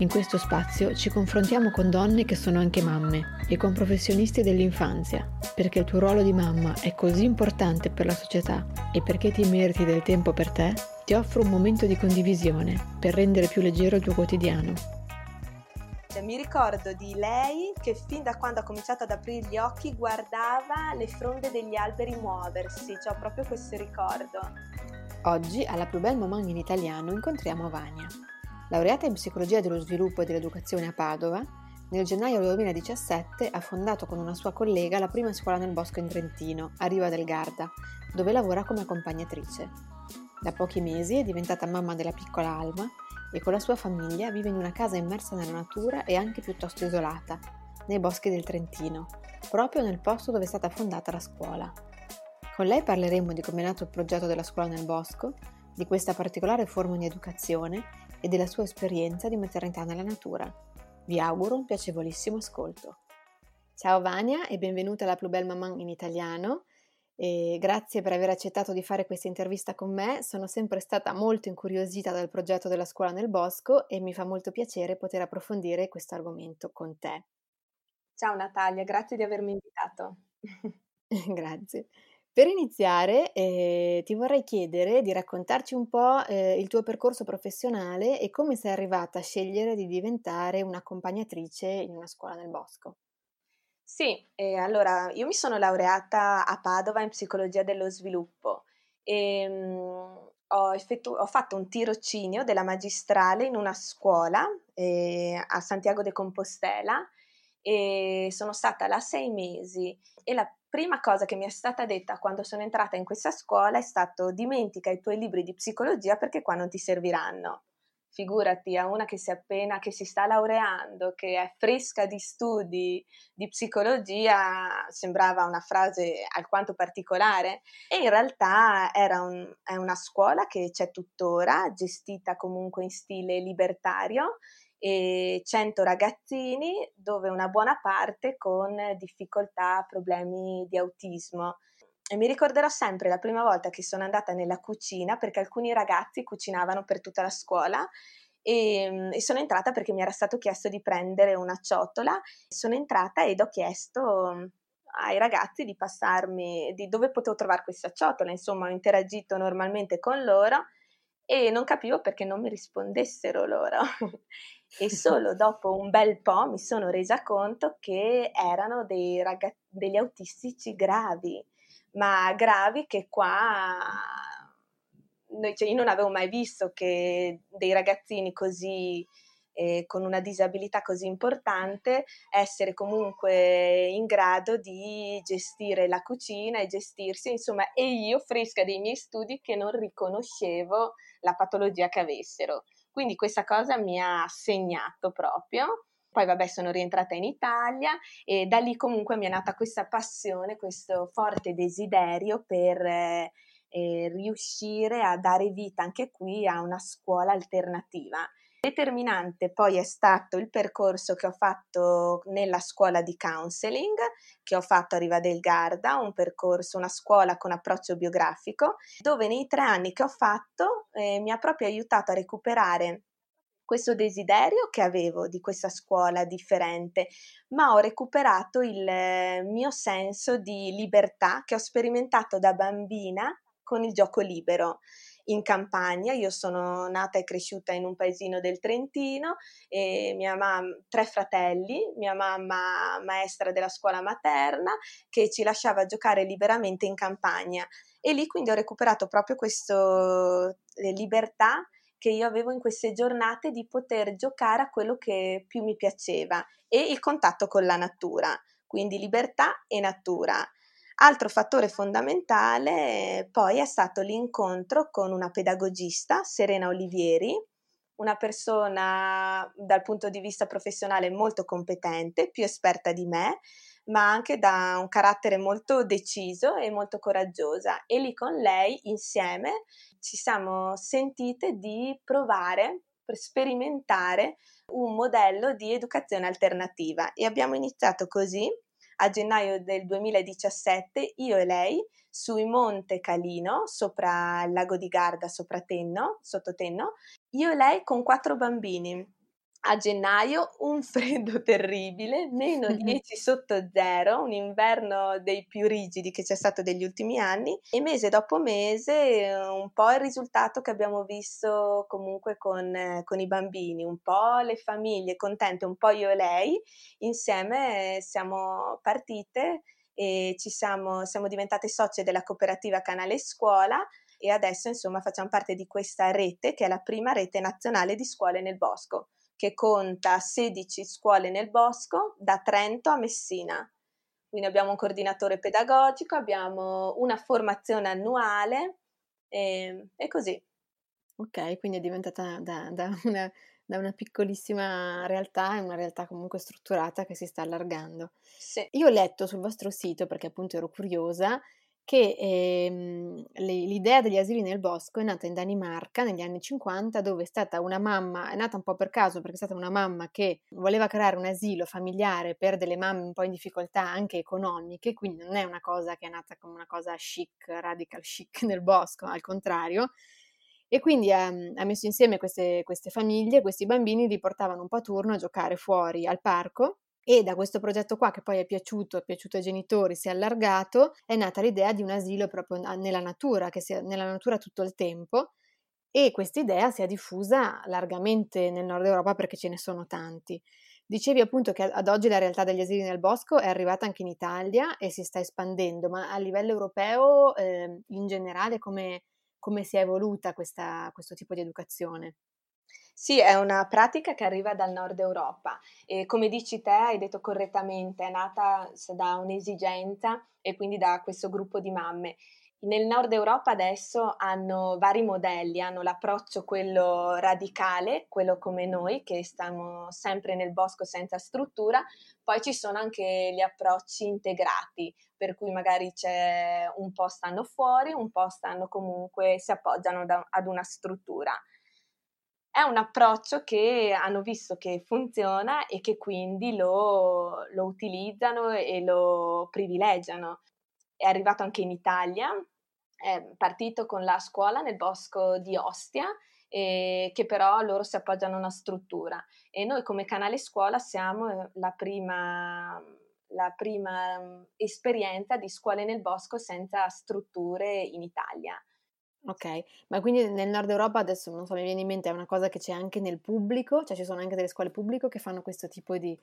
In questo spazio ci confrontiamo con donne che sono anche mamme e con professionisti dell'infanzia, perché il tuo ruolo di mamma è così importante per la società e perché ti meriti del tempo per te, ti offro un momento di condivisione per rendere più leggero il tuo quotidiano. Mi ricordo di lei che fin da quando ha cominciato ad aprire gli occhi guardava le fronde degli alberi muoversi, cioè ho proprio questo ricordo. Oggi alla più bella mamma in italiano incontriamo Vania. Laureata in psicologia dello sviluppo e dell'educazione a Padova, nel gennaio del 2017 ha fondato con una sua collega la prima scuola nel bosco in Trentino, a Riva del Garda, dove lavora come accompagnatrice. Da pochi mesi è diventata mamma della piccola Alma e con la sua famiglia vive in una casa immersa nella natura e anche piuttosto isolata, nei boschi del Trentino, proprio nel posto dove è stata fondata la scuola. Con lei parleremo di come è nato il progetto della scuola nel bosco, di questa particolare forma di educazione e della sua esperienza di maternità nella natura. Vi auguro un piacevolissimo ascolto. Ciao Vania e benvenuta alla Plus Belle Maman in italiano. E grazie per aver accettato di fare questa intervista con me. Sono sempre stata molto incuriosita dal progetto della scuola nel bosco e mi fa molto piacere poter approfondire questo argomento con te. Ciao Natalia, grazie di avermi invitato. grazie. Per iniziare, eh, ti vorrei chiedere di raccontarci un po' eh, il tuo percorso professionale e come sei arrivata a scegliere di diventare un'accompagnatrice in una scuola nel bosco. Sì, eh, allora io mi sono laureata a Padova in psicologia dello sviluppo e mh, ho, effettu- ho, fatto un tirocinio della magistrale in una scuola eh, a Santiago de Compostela e sono stata là sei mesi e la prima cosa che mi è stata detta quando sono entrata in questa scuola è stato dimentica i tuoi libri di psicologia perché qua non ti serviranno. Figurati a una che si appena, che si sta laureando, che è fresca di studi di psicologia, sembrava una frase alquanto particolare e in realtà un, è una scuola che c'è tuttora, gestita comunque in stile libertario e 100 ragazzini dove una buona parte con difficoltà, problemi di autismo. E mi ricorderò sempre la prima volta che sono andata nella cucina perché alcuni ragazzi cucinavano per tutta la scuola e, e, sono entrata perché mi era stato chiesto di prendere una ciotola. Sono entrata ed ho chiesto ai ragazzi di passarmi di dove potevo trovare questa ciotola. Insomma, ho interagito normalmente con loro e non capivo perché non mi rispondessero loro. e solo dopo un bel po' mi sono resa conto che erano dei ragazzi, degli autistici gravi, ma gravi che qua cioè io non avevo mai visto che dei ragazzini così eh, con una disabilità così importante essere comunque in grado di gestire la cucina e gestirsi, insomma, e io fresca dei miei studi che non riconoscevo la patologia che avessero. Quindi questa cosa mi ha segnato proprio. Poi vabbè sono rientrata in Italia e da lì comunque mi è nata questa passione, questo forte desiderio per eh, eh, riuscire a dare vita anche qui a una scuola alternativa. Determinante poi è stato il percorso che ho fatto nella scuola di counseling, che ho fatto a Riva del Garda, un percorso, una scuola con approccio biografico, dove nei tre anni che ho fatto eh, mi ha proprio aiutato a recuperare questo desiderio che avevo di questa scuola differente, ma ho recuperato il mio senso di libertà che ho sperimentato da bambina con il gioco libero in campagna. Io sono nata e cresciuta in un paesino del Trentino e mamma, tre fratelli, mia mamma maestra della scuola materna che ci lasciava giocare liberamente in campagna e lì quindi ho recuperato proprio questa eh, libertà che io avevo in queste giornate di poter giocare a quello che più mi piaceva e il contatto con la natura, quindi libertà e natura. Altro fattore fondamentale poi è stato l'incontro con una pedagogista, Serena Olivieri, una persona dal punto di vista professionale molto competente, più esperta di me, ma anche da un carattere molto deciso e molto coraggiosa. E lì con lei insieme ci siamo sentite di provare, per sperimentare un modello di educazione alternativa e abbiamo iniziato così a gennaio del 2017 io e lei sui Monte Calino, sopra il lago di Garda, sopra Tenno, sotto Tenno, io e lei con quattro bambini a gennaio un freddo terribile, meno 10 sotto zero, un inverno dei più rigidi che c'è stato degli ultimi anni e mese dopo mese un po' il risultato che abbiamo visto comunque con, con i bambini, un po' le famiglie contente, un po' io e lei, insieme siamo partite e ci siamo, siamo diventate socie della cooperativa Canale Scuola e adesso insomma facciamo parte di questa rete che è la prima rete nazionale di scuole nel bosco che conta 16 scuole nel bosco da Trento a Messina. Quindi abbiamo un coordinatore pedagogico, abbiamo una formazione annuale e, e così. Ok, quindi è diventata da, da, una, da, una, piccolissima realtà è una realtà comunque strutturata che si sta allargando. Sì. Io ho letto sul vostro sito, perché appunto ero curiosa, che ehm, l'idea degli asili nel bosco è nata in Danimarca negli anni 50 dove è stata una mamma, è nata un po' per caso perché è stata una mamma che voleva creare un asilo familiare per delle mamme un po' in difficoltà anche economiche, quindi non è una cosa che è nata come una cosa chic, radical chic nel bosco, al contrario. E quindi ha, ha messo insieme queste, queste famiglie, questi bambini li portavano un po' a turno a giocare fuori al parco e da questo progetto qua, che poi è piaciuto, è piaciuto ai genitori, si è allargato, è nata l'idea di un asilo proprio nella natura, che sia nella natura tutto il tempo. E questa idea si è diffusa largamente nel nord Europa perché ce ne sono tanti. Dicevi appunto che ad oggi la realtà degli asili nel bosco è arrivata anche in Italia e si sta espandendo, ma a livello europeo eh, in generale come, come si è evoluta questa, questo tipo di educazione? Sì, è una pratica che arriva dal nord Europa e come dici te, hai detto correttamente, è nata da un'esigenza e quindi da questo gruppo di mamme. Nel nord Europa adesso hanno vari modelli, hanno l'approccio quello radicale, quello come noi che stiamo sempre nel bosco senza struttura, poi ci sono anche gli approcci integrati, per cui magari c'è un po' stanno fuori, un po' stanno comunque, si appoggiano da, ad una struttura è un approccio che hanno visto che funziona e che quindi lo, lo utilizzano e lo privilegiano. È arrivato anche in Italia, è partito con la scuola nel bosco di Ostia, che però loro si appoggiano a una struttura e noi come canale scuola siamo eh, la prima, la prima mm, esperienza di scuole nel bosco senza strutture in Italia. Ok, ma quindi nel nord Europa adesso non so, mi viene in mente, è una cosa che c'è anche nel pubblico, cioè ci sono anche delle scuole pubbliche che fanno questo tipo di,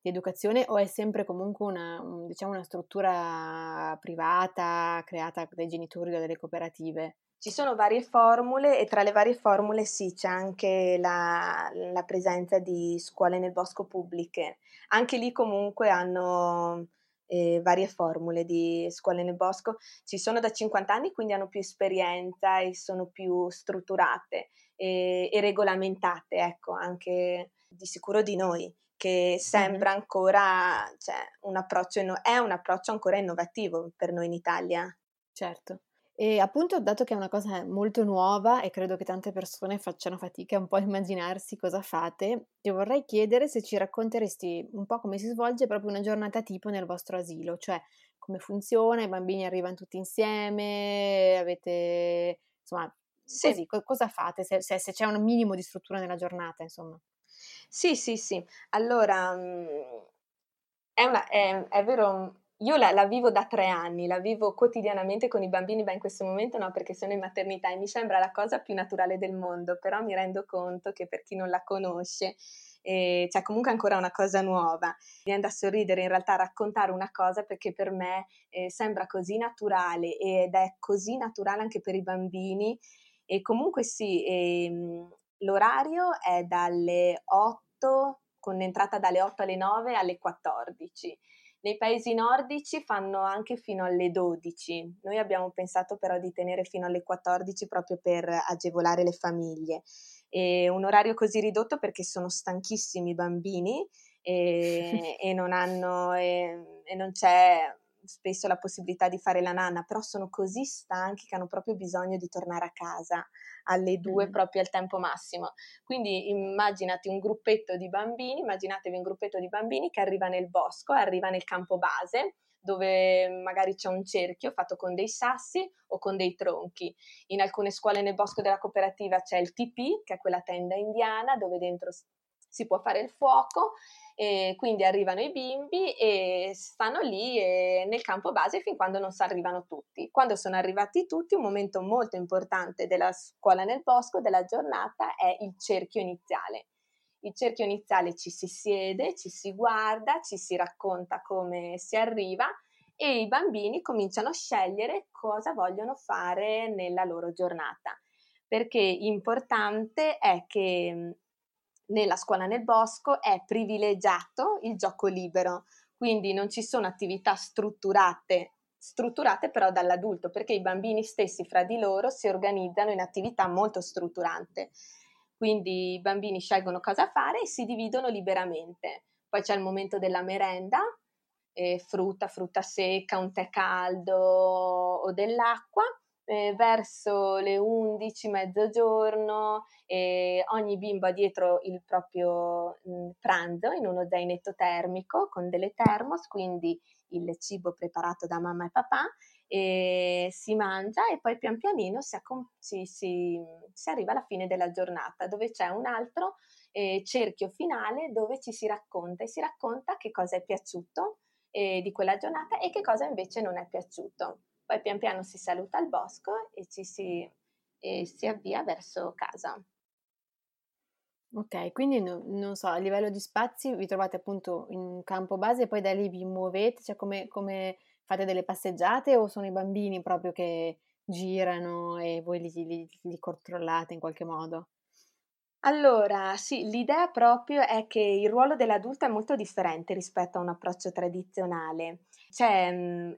di educazione o è sempre comunque una, un, diciamo una struttura privata creata dai genitori o da delle cooperative? Ci sono varie formule e tra le varie formule sì, c'è anche la, la presenza di scuole nel bosco pubbliche. Anche lì comunque hanno eh, varie formule di scuole nel bosco. Ci sono da 50 anni, quindi hanno più esperienza e sono più strutturate e, e regolamentate, ecco, anche di sicuro di noi che sembra ancora cioè, un approccio, è un approccio ancora innovativo per noi in Italia. Certo. E appunto, dato che è una cosa molto nuova e credo che tante persone facciano fatica un po' a immaginarsi cosa fate, ti vorrei chiedere se ci racconteresti un po' come si svolge proprio una giornata tipo nel vostro asilo, cioè come funziona, i bambini arrivano tutti insieme, avete insomma, sì. così, co- cosa fate, se, se, se, c'è un minimo di struttura nella giornata, insomma. Sì, sì, sì. Allora, mhmm, è, una, è, è vero io la, la, vivo da tre anni, la vivo quotidianamente con i bambini, beh in questo momento no perché sono in maternità e mi sembra la cosa più naturale del mondo, però mi rendo conto che per chi non la conosce eh, c'è comunque ancora una cosa nuova. Mi viene da sorridere in realtà raccontare una cosa perché per me eh, sembra così naturale ed è così naturale anche per i bambini e comunque sì, ehm, l'orario è dalle 8, con entrata dalle 8 alle 9 alle 14 Nei paesi nordici fanno anche fino alle 12. Noi abbiamo pensato però di tenere fino alle 14 proprio per agevolare le famiglie. E un orario così ridotto perché sono stanchissimi i bambini e, e non hanno e, e non c'è spesso la possibilità di fare la nanna, però sono così stanchi che hanno proprio bisogno di tornare a casa alle due mm. proprio al tempo massimo. Quindi immaginati un gruppetto di bambini, immaginatevi un gruppetto di bambini che arriva nel bosco, arriva nel campo base, dove magari c'è un cerchio fatto con dei sassi o con dei tronchi. In alcune scuole nel bosco della cooperativa c'è il TP, che è quella tenda indiana dove dentro si può fare il fuoco e quindi arrivano i bimbi e stanno lì e nel campo base fin quando non si arrivano tutti. Quando sono arrivati tutti, un momento molto importante della scuola nel bosco, della giornata, è il cerchio iniziale. Il cerchio iniziale ci si siede, ci si guarda, ci si racconta come si arriva e i bambini cominciano a scegliere cosa vogliono fare nella loro giornata. Perché importante è che nella scuola nel bosco è privilegiato il gioco libero, quindi non ci sono attività strutturate, strutturate però dall'adulto, perché i bambini stessi fra di loro si organizzano in attività molto strutturate. Quindi i bambini scelgono cosa fare e si dividono liberamente. Poi c'è il momento della merenda, eh, frutta, frutta secca, un tè caldo o dell'acqua eh, verso le 11, mezzogiorno, eh, ogni bimbo ha dietro il proprio mh, mm, pranzo in uno zainetto termico con delle termos, quindi il cibo preparato da mamma e papà, e si mangia e poi pian pianino si, accom- si, si, si arriva alla fine della giornata dove c'è un altro eh, cerchio finale dove ci si racconta e si racconta che cosa è piaciuto eh, di quella giornata e che cosa invece non è piaciuto poi pian piano si saluta al bosco e ci si, e si avvia verso casa. Ok, quindi no, non so, a livello di spazi vi trovate appunto in un campo base e poi da lì vi muovete, cioè come, come fate delle passeggiate o sono i bambini proprio che girano e voi li, li, li controllate in qualche modo? Allora, sì, l'idea proprio è che il ruolo dell'adulto è molto differente rispetto a un approccio tradizionale. Mhmm,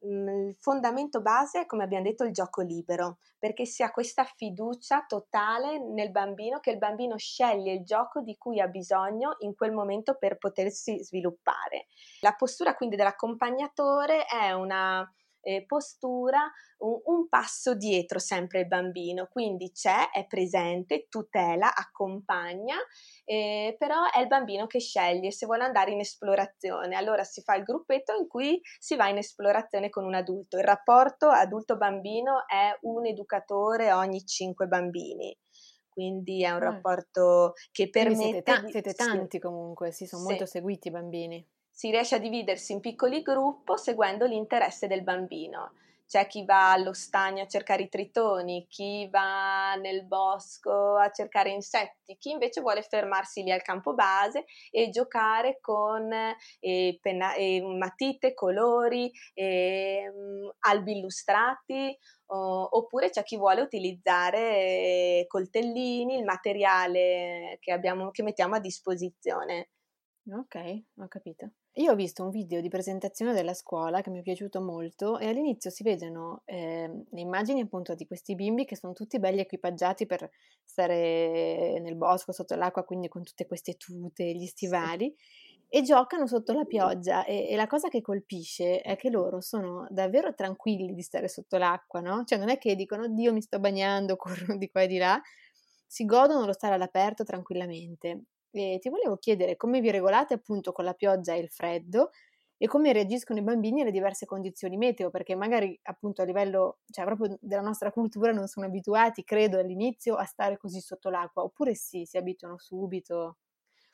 il fondamento base è, come abbiamo detto, il gioco libero, perché si ha questa fiducia totale nel bambino che il bambino sceglie il gioco di cui ha bisogno in quel momento per potersi sviluppare. La postura quindi dell'accompagnatore è una eh, postura un, un, passo dietro sempre il bambino, quindi c'è, è presente, tutela, accompagna, eh, però è il bambino che sceglie se vuole andare in esplorazione. Allora si fa il gruppetto in cui si va in esplorazione con un adulto. Il rapporto adulto-bambino è un educatore ogni cinque bambini quindi è un ah. rapporto che permette... Siete, ta- siete tanti sì. comunque, sì, sono sì. molto seguiti i bambini si riesce a dividersi in piccoli gruppi seguendo l'interesse del bambino. C'è chi va allo stagno a cercare i tritoni, chi va nel bosco a cercare insetti, chi invece vuole fermarsi lì al campo base e giocare con eh, penna, eh, matite, colori, eh, albi illustrati, o, oppure c'è chi vuole utilizzare eh, coltellini, il materiale che, abbiamo, che mettiamo a disposizione. Ok, ho capito. Io ho visto un video di presentazione della scuola che mi è piaciuto molto e all'inizio si vedono eh, le immagini appunto di questi bimbi che sono tutti belli equipaggiati per stare nel bosco sotto l'acqua, quindi con tutte queste tute, gli stivali. Sì. E giocano sotto la pioggia e, e, la cosa che colpisce è che loro sono davvero tranquilli di stare sotto l'acqua, no? Cioè non è che dicono, Dio mi sto bagnando, corrono di qua e di là, si godono lo stare all'aperto tranquillamente. E ti volevo chiedere come vi regolate appunto con la pioggia e il freddo e come reagiscono i bambini alle diverse condizioni meteo, perché magari appunto a livello, cioè proprio della nostra cultura non sono abituati, credo, all'inizio a stare così sotto l'acqua, oppure sì, si abituano subito.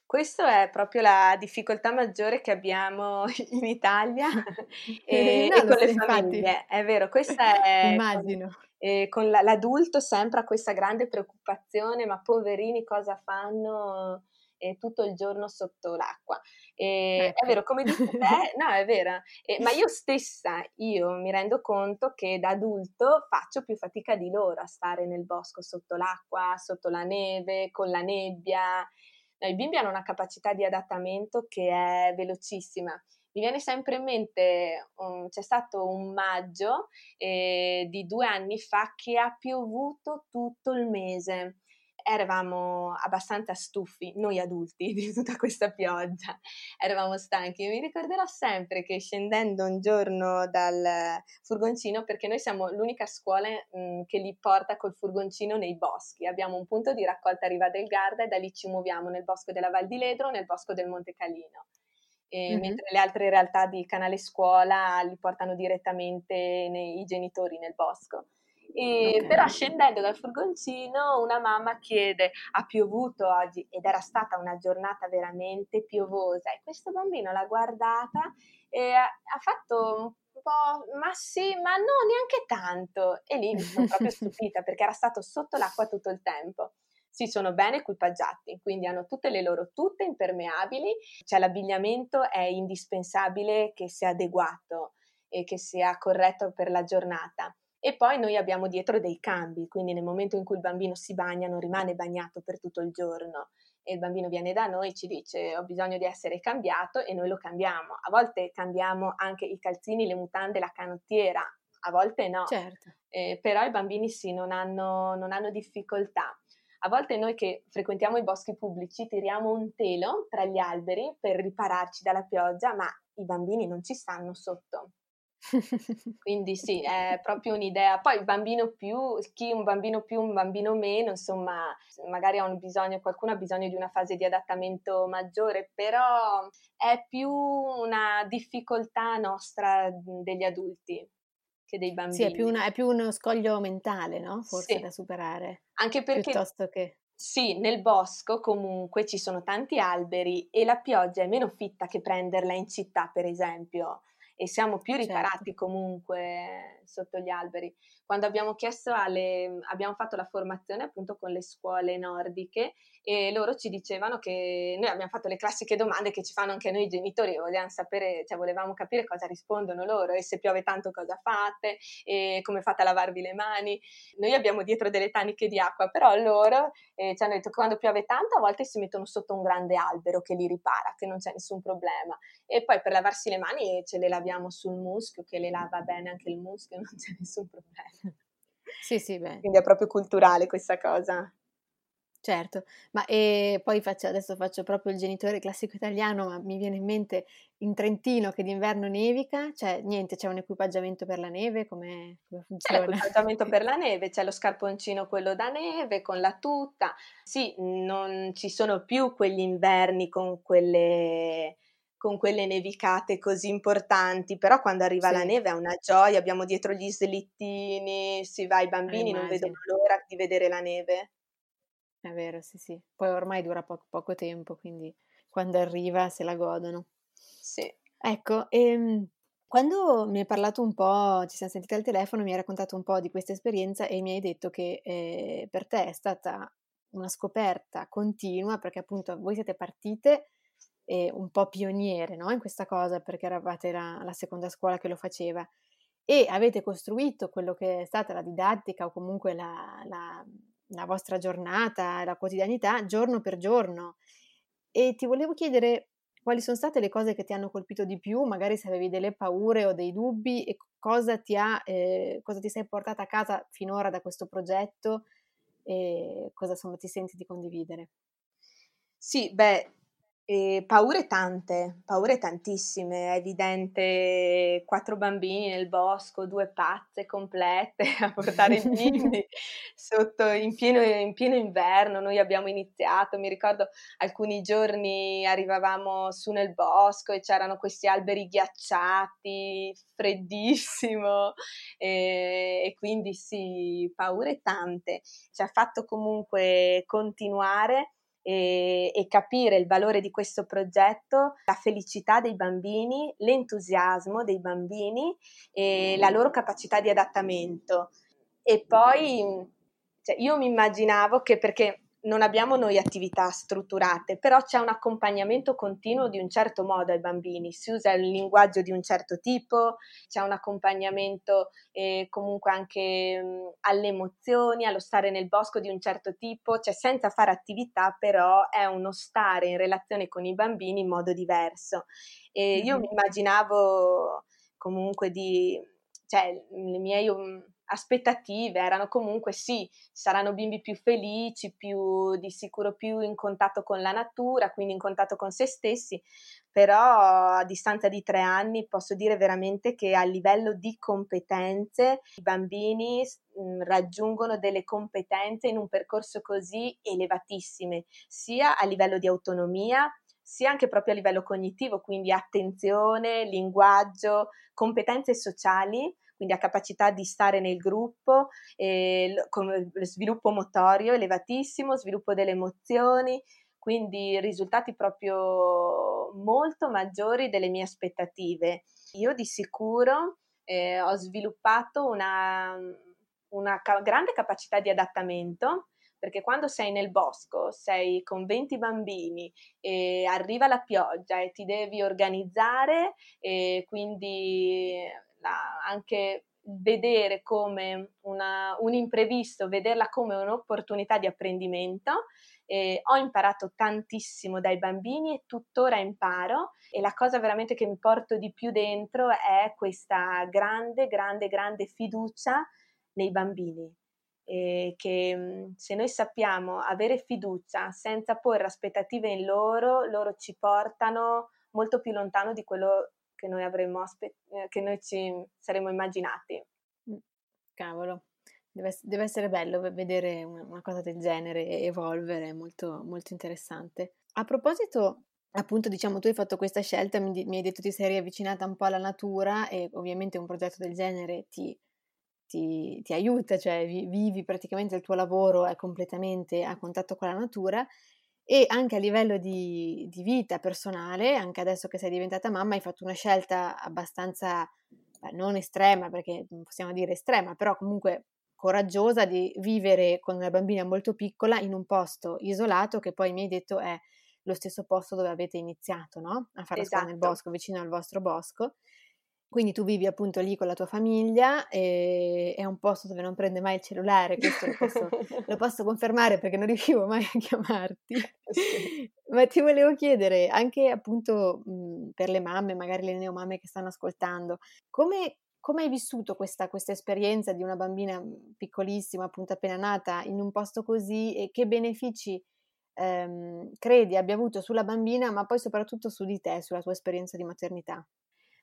Questa è proprio la difficoltà maggiore che abbiamo in Italia e, no, e con le famiglie. Infatti. È vero, questa è... Immagino. Con, con l'adulto sempre ha questa grande preoccupazione, ma poverini cosa fanno? Eh, tutto il giorno sotto l'acqua. Eh, ecco. È vero, come dici te, no, è vero, eh, ma io stessa, io mi rendo conto che da adulto faccio più fatica di loro a stare nel bosco sotto l'acqua, sotto la neve, con la nebbia. No, I bimbi hanno una capacità di adattamento che è velocissima. Mi viene sempre in mente, um, c'è stato un maggio eh, di due anni fa che ha piovuto tutto il mese eravamo abbastanza stufi, noi adulti, di tutta questa pioggia, eravamo stanchi. Mi ricorderò sempre che scendendo un giorno dal furgoncino, perché noi siamo l'unica scuola mh, mm, che li porta col furgoncino nei boschi, abbiamo un punto di raccolta a Riva del Garda e da lì ci muoviamo nel bosco della Val di Ledro, nel bosco del Monte Calino. Mm-hmm. Mentre le altre realtà di Canale Scuola li portano direttamente nei, i genitori nel bosco. E, okay. Però scendendo dal furgoncino una mamma chiede ha piovuto oggi? Ed era stata una giornata veramente piovosa. E questo bambino l'ha guardata e ha, ha fatto un po' ma sì ma no neanche tanto. E lì mi sono proprio stupita perché era stato sotto l'acqua tutto il tempo. Si sono bene equipaggiati, quindi hanno tutte le loro tutte impermeabili, cioè l'abbigliamento è indispensabile che sia adeguato e che sia corretto per la giornata e poi noi abbiamo dietro dei cambi, quindi nel momento in cui il bambino si bagna non rimane bagnato per tutto il giorno e il bambino viene da noi ci dice ho bisogno di essere cambiato e noi lo cambiamo. A volte cambiamo anche i calzini, le mutande, la canottiera, a volte no. Certo. Eh, però i bambini sì, non hanno, non hanno difficoltà. A volte noi che frequentiamo i boschi pubblici tiriamo un telo tra gli alberi per ripararci dalla pioggia, ma i bambini non ci stanno sotto. Quindi sì, è proprio un'idea. Poi il bambino più, chi un bambino più, un bambino meno, insomma, magari ha un bisogno, qualcuno ha bisogno di una fase di adattamento maggiore, però è più una difficoltà nostra degli adulti che dei bambini. Sì, è più, una, è più uno scoglio mentale, no? Forse sì. da superare. Anche perché... Piuttosto che... Sì, nel bosco comunque ci sono tanti alberi e la pioggia è meno fitta che prenderla in città, per esempio e siamo più certo. riparati certo. comunque sotto gli alberi. Quando abbiamo chiesto alle, abbiamo fatto la formazione appunto con le scuole nordiche e loro ci dicevano che noi abbiamo fatto le classiche domande che ci fanno anche noi genitori, volevamo sapere, cioè volevamo capire cosa rispondono loro e se piove tanto cosa fate e come fate a lavarvi le mani. Noi abbiamo dietro delle taniche di acqua, però loro eh, ci hanno detto che quando piove tanto a volte si mettono sotto un grande albero che li ripara, che non c'è nessun problema. E poi per lavarsi le mani ce le laviamo sul muschio, che le lava bene anche il muschio, non c'è nessun problema. Sì, sì, beh. Quindi è proprio culturale questa cosa. Certo, ma e poi faccio, adesso faccio proprio il genitore classico italiano, ma mi viene in mente in Trentino che d'inverno nevica, cioè niente, c'è un equipaggiamento per la neve, come, come funziona? C'è l'equipaggiamento per la neve, c'è lo scarponcino quello da neve con la tuta, sì, non ci sono più quegli inverni con quelle, con quelle nevicate così importanti, però quando arriva sì. la neve è una gioia, abbiamo dietro gli slittini, si va, i bambini non vedono l'ora di vedere la neve. È vero, sì, sì. Poi ormai dura poco, poco tempo, quindi quando arriva se la godono. Sì. Ecco, ehm, quando mi hai parlato un po', ci siamo sentiti al telefono, mi hai raccontato un po' di questa esperienza e mi hai detto che eh, per te è stata una scoperta continua, perché appunto voi siete partite eh, un po' pioniere no? in questa cosa, perché eravate la, la seconda scuola che lo faceva e avete costruito quello che è stata la didattica o comunque la, la la vostra giornata, la quotidianità, giorno per giorno. E ti volevo chiedere quali sono state le cose che ti hanno colpito di più, magari se avevi delle paure o dei dubbi e cosa ti, ha, eh, cosa ti sei portata a casa finora da questo progetto e cosa insomma ti senti di condividere. Sì, beh, e paure tante, paure tantissime, è evidente quattro bambini nel bosco, due pazze complete a portare i bimbi sotto in pieno, in pieno, inverno. Noi abbiamo iniziato, mi ricordo alcuni giorni arrivavamo su nel bosco e c'erano questi alberi ghiacciati, freddissimo e, e quindi sì, paure tante. Ci ha fatto comunque continuare e, e, capire il valore di questo progetto, la felicità dei bambini, l'entusiasmo dei bambini e la loro capacità di adattamento. E poi cioè, io mi immaginavo che perché non abbiamo noi attività strutturate, però c'è un accompagnamento continuo di un certo modo ai bambini, si usa il linguaggio di un certo tipo, c'è un accompagnamento eh, comunque anche mh, alle emozioni, allo stare nel bosco di un certo tipo, cioè senza fare attività, però è uno stare in relazione con i bambini in modo diverso. E io mi immaginavo comunque di, cioè, le mie aspettative erano comunque sì, saranno bimbi più felici, più di sicuro più in contatto con la natura, quindi in contatto con se stessi, però a distanza di tre anni posso dire veramente che a livello di competenze i bambini mh, raggiungono delle competenze in un percorso così elevatissime, sia a livello di autonomia, sia anche proprio a livello cognitivo, quindi attenzione, linguaggio, competenze sociali, quindi a capacità di stare nel gruppo, eh, con sviluppo motorio elevatissimo, sviluppo delle emozioni, quindi risultati proprio molto maggiori delle mie aspettative. Io di sicuro eh, ho sviluppato una, una ca- grande capacità di adattamento perché quando sei nel bosco, sei con 20 bambini e arriva la pioggia e ti devi organizzare e quindi anche vedere come una, un imprevisto, vederla come un'opportunità di apprendimento. Eh, ho imparato tantissimo dai bambini e tuttora imparo e la cosa veramente che mi porto di più dentro è questa grande, grande, grande fiducia nei bambini eh, che se noi sappiamo avere fiducia senza porre aspettative in loro, loro ci portano molto più lontano di quello che noi aspe- eh, che noi ci saremmo immaginati. Mh, cavolo, deve, deve, essere bello vedere una, una cosa del genere evolvere, molto, molto interessante. A proposito appunto diciamo tu hai fatto questa scelta, mi, mi, hai detto ti sei riavvicinata un po' alla natura e ovviamente un progetto del genere ti, ti, ti aiuta, cioè vivi praticamente il tuo lavoro è completamente a contatto con la natura e anche a livello di, di, vita personale, anche adesso che sei diventata mamma, hai fatto una scelta abbastanza, beh, non estrema, perché non possiamo dire estrema, però comunque coraggiosa di vivere con una bambina molto piccola in un posto isolato che poi mi hai detto è lo stesso posto dove avete iniziato, no? A fare esatto. nel bosco, vicino al vostro bosco. Quindi tu vivi appunto lì con la tua famiglia e è un posto dove non prende mai il cellulare, questo lo posso, lo posso confermare perché non riuscivo mai a chiamarti. Sì. Ma ti volevo chiedere, anche appunto mh, per le mamme, magari le neomamme che stanno ascoltando, come, come hai vissuto questa, questa, esperienza di una bambina piccolissima, appunto appena nata, in un posto così e che benefici ehm, credi abbia avuto sulla bambina, ma poi soprattutto su di te, sulla tua esperienza di maternità?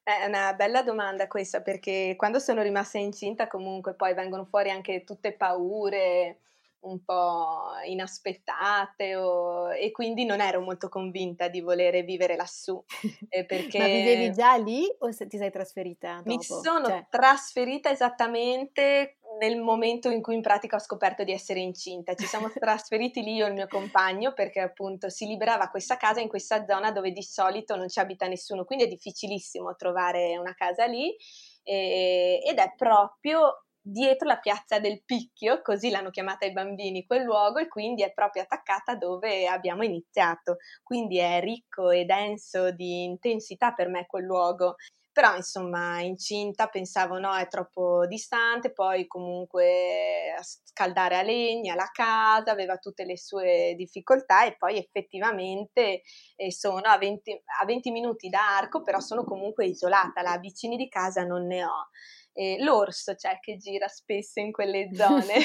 È una bella domanda questa perché quando sono rimasta incinta comunque poi vengono fuori anche tutte paure un po' inaspettate o... e quindi non ero molto convinta di volere vivere lassù. Eh, perché... Ma vivevi già lì o ti sei trasferita? Dopo? Mi sono cioè... trasferita esattamente nel momento in cui in pratica ho scoperto di essere incinta. Ci siamo trasferiti lì io e il mio compagno perché appunto si liberava questa casa in questa zona dove di solito non ci abita nessuno, quindi è difficilissimo trovare una casa lì e, ed è proprio dietro la piazza del Picchio, così l'hanno chiamata i bambini quel luogo e quindi è proprio attaccata dove abbiamo iniziato. Quindi è ricco e denso di intensità per me quel luogo però insomma incinta pensavo no è troppo distante, poi comunque scaldare a legna la casa aveva tutte le sue difficoltà e poi effettivamente eh, sono a 20, a 20 minuti da Arco, però sono comunque isolata, là vicini di casa non ne ho. Eh, l'orso c'è che gira spesso in quelle zone.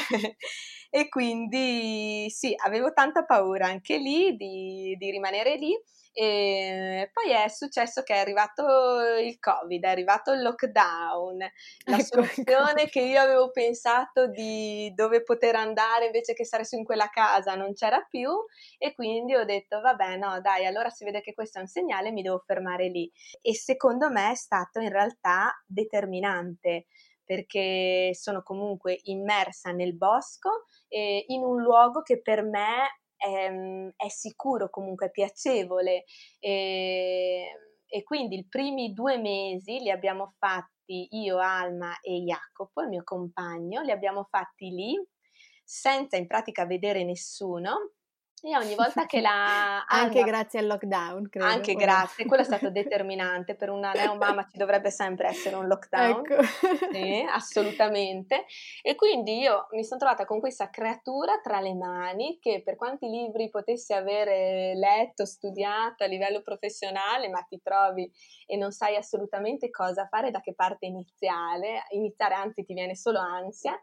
E quindi sì, avevo tanta paura anche lì di, di rimanere lì e poi è successo che è arrivato il Covid, è arrivato il lockdown, la ecco, soluzione ecco. che io avevo pensato di dove poter andare invece che stare su in quella casa non c'era più e quindi ho detto vabbè no dai allora si vede che questo è un segnale mi devo fermare lì e secondo me è stato in realtà determinante perché sono comunque immersa nel bosco eh, in un luogo che per me è, mhmm, è sicuro, comunque è piacevole. E, e quindi i primi due mesi li abbiamo fatti io, Alma e Jacopo, il mio compagno, li abbiamo fatti lì senza in pratica vedere nessuno E ogni volta che la... anche grazie al lockdown, credo. Anche grazie, quello è stato determinante, per una neomama ci dovrebbe sempre essere un lockdown, Ecco. sì, assolutamente. E quindi io mi sono trovata con questa creatura tra le mani che per quanti libri potessi avere letto, studiato a livello professionale, ma ti trovi e non sai assolutamente cosa fare, da che parte iniziare, iniziare anzi ti viene solo ansia.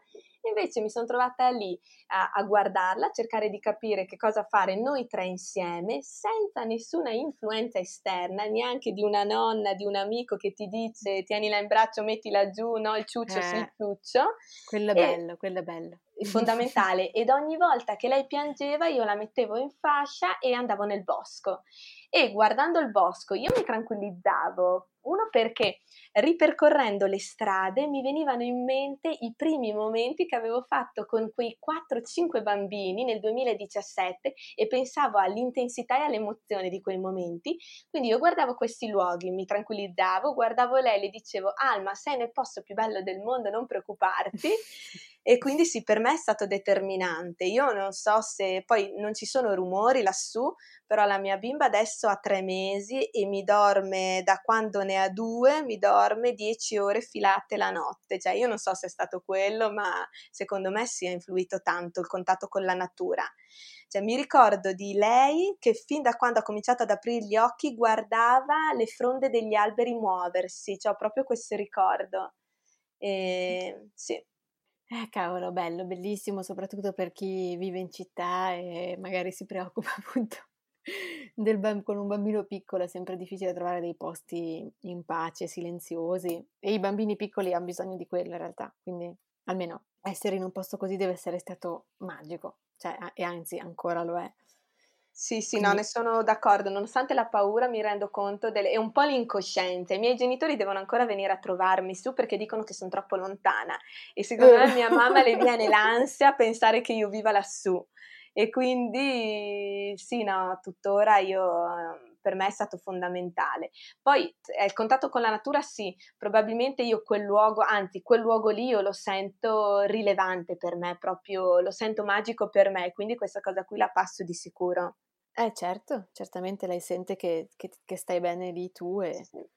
Invece mi sono trovata lì a, a, guardarla, a cercare di capire che cosa fare noi tre insieme, senza nessuna influenza esterna, neanche di una nonna, di un amico che ti dice tienila in braccio, mettila giù, no, il ciuccio, Eh. sì, il ciuccio. Quello è bello, quello è bello. Fondamentale. Ed ogni volta che lei piangeva io la mettevo in fascia e andavo nel bosco. E guardando il bosco io mi tranquillizzavo. Uno perché ripercorrendo le strade mi venivano in mente i primi momenti che avevo fatto con quei 4-5 bambini nel 2017 e pensavo all'intensità e all'emozione di quei momenti. Quindi io guardavo questi luoghi, mi tranquillizzavo, guardavo lei e le dicevo Alma, sei nel posto più bello del mondo, non preoccuparti. E quindi sì, per me è stato determinante. Io non so se poi non ci sono rumori lassù, però la mia bimba adesso ha tre mesi e mi dorme da quando ne ha due, mi dorme dieci ore filate la notte. Cioè, io non so se è stato quello, ma secondo me sì, ha influito tanto il contatto con la natura. Cioè, mi ricordo di lei che fin da quando ha cominciato ad aprire gli occhi guardava le fronde degli alberi muoversi, cioè ho proprio questo ricordo. E, sì. Eh, cavolo, bello, bellissimo, soprattutto per chi vive in città e magari si preoccupa appunto del bam- con un bambino piccolo, è sempre difficile trovare dei posti in pace, silenziosi e i bambini piccoli hanno bisogno di quello in realtà, quindi almeno essere in un posto così deve essere stato magico, cioè, e anzi ancora lo è. Sì, sì, no, Quindi- ne sono d'accordo. Nonostante la paura, mi rendo conto delle... è un po' l'incoscienza. I miei genitori devono ancora venire a trovarmi su perché dicono che sono troppo lontana. E secondo me mia mamma le viene l'ansia a pensare che io viva lassù. E quindi sì, no, tuttora io, eh, per me è stato fondamentale. Poi eh, il contatto con la natura, sì, probabilmente io quel luogo, anzi, quel luogo lì io lo sento rilevante per me, proprio lo sento magico per me, quindi questa cosa qui la passo di sicuro. Eh certo, certamente lei sente che, che- che stai bene lì tu e, Sì.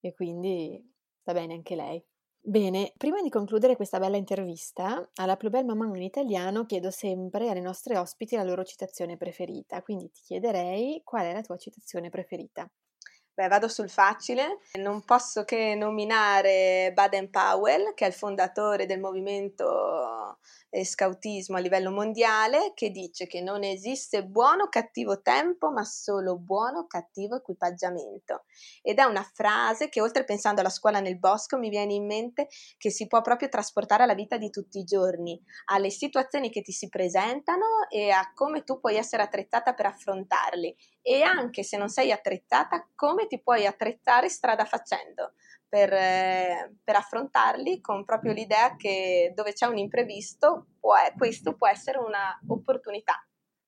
e quindi sta bene anche lei. Bene, prima di concludere questa bella intervista, alla Plus Belle Maman in italiano chiedo sempre alle nostre ospiti la loro citazione preferita, quindi ti chiederei qual è la tua citazione preferita. Beh, vado sul facile. Non posso che nominare Baden Powell, che è il fondatore del movimento eh, scautismo a livello mondiale, che dice che non esiste buono o cattivo tempo, ma solo buono o cattivo equipaggiamento. Ed è una frase che, oltre pensando alla scuola nel bosco, mi viene in mente che si può proprio trasportare alla vita di tutti i giorni, alle situazioni che ti si presentano e a come tu puoi essere attrezzata per affrontarli e anche se non sei attrezzata, come ti puoi attrezzare strada facendo per, eh, per affrontarli con proprio l'idea che dove c'è un imprevisto, può, questo può essere una opportunità.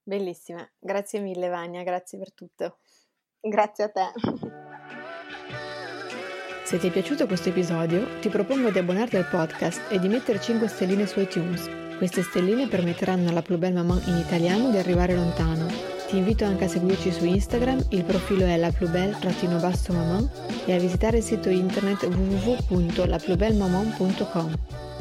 Bellissima, grazie mille Vania, grazie per tutto. Grazie a te. Se ti è piaciuto questo episodio, ti propongo di abbonarti al podcast e di mettere 5 stelline su iTunes. Queste stelline permetteranno alla Plus Belle Maman in italiano di arrivare lontano. Ti invito anche a seguirci su Instagram, il profilo è la maman e a visitare il sito internet www.laplusbellemaman.com.